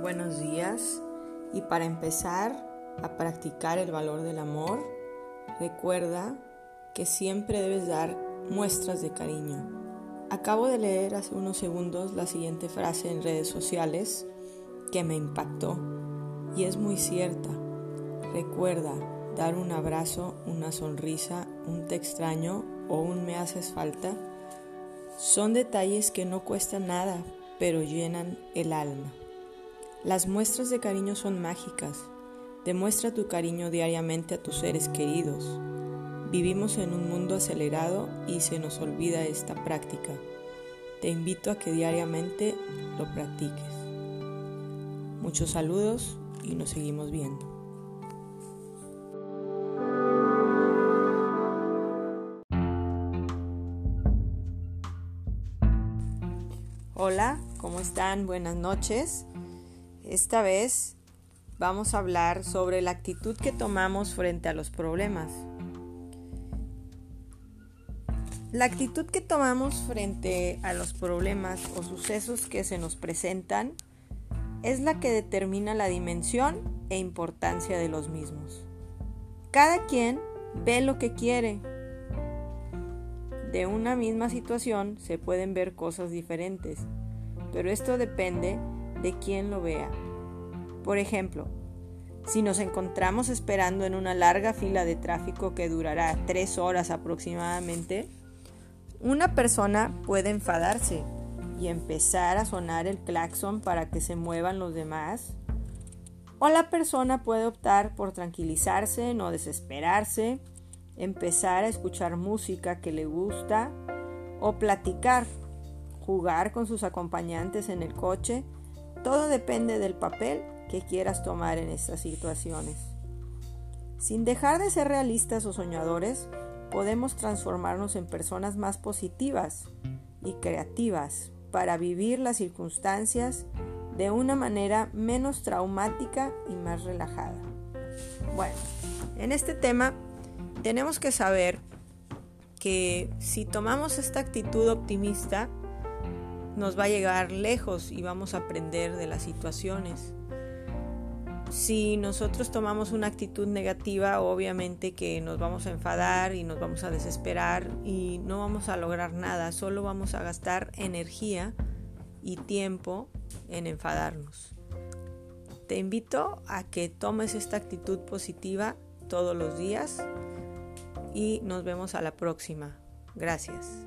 buenos días y para empezar a practicar el valor del amor, recuerda que siempre debes dar muestras de cariño. Acabo de leer hace unos segundos la siguiente frase en redes sociales que me impactó y es muy cierta. Recuerda dar un abrazo, una sonrisa, un te extraño o un me haces falta. Son detalles que no cuestan nada, pero llenan el alma. Las muestras de cariño son mágicas. Demuestra tu cariño diariamente a tus seres queridos. Vivimos en un mundo acelerado y se nos olvida esta práctica. Te invito a que diariamente lo practiques. Muchos saludos y nos seguimos viendo. Hola, ¿cómo están? Buenas noches. Esta vez vamos a hablar sobre la actitud que tomamos frente a los problemas. La actitud que tomamos frente a los problemas o sucesos que se nos presentan es la que determina la dimensión e importancia de los mismos. Cada quien ve lo que quiere. De una misma situación se pueden ver cosas diferentes, pero esto depende de quien lo vea. Por ejemplo, si nos encontramos esperando en una larga fila de tráfico que durará tres horas aproximadamente, una persona puede enfadarse y empezar a sonar el claxon para que se muevan los demás. O la persona puede optar por tranquilizarse, no desesperarse, empezar a escuchar música que le gusta o platicar, jugar con sus acompañantes en el coche todo depende del papel que quieras tomar en estas situaciones. Sin dejar de ser realistas o soñadores, podemos transformarnos en personas más positivas y creativas para vivir las circunstancias de una manera menos traumática y más relajada. Bueno, en este tema tenemos que saber que si tomamos esta actitud optimista, nos va a llegar lejos y vamos a aprender de las situaciones. Si nosotros tomamos una actitud negativa, obviamente que nos vamos a enfadar y nos vamos a desesperar y no vamos a lograr nada, solo vamos a gastar energía y tiempo en enfadarnos. Te invito a que tomes esta actitud positiva todos los días y nos vemos a la próxima. Gracias.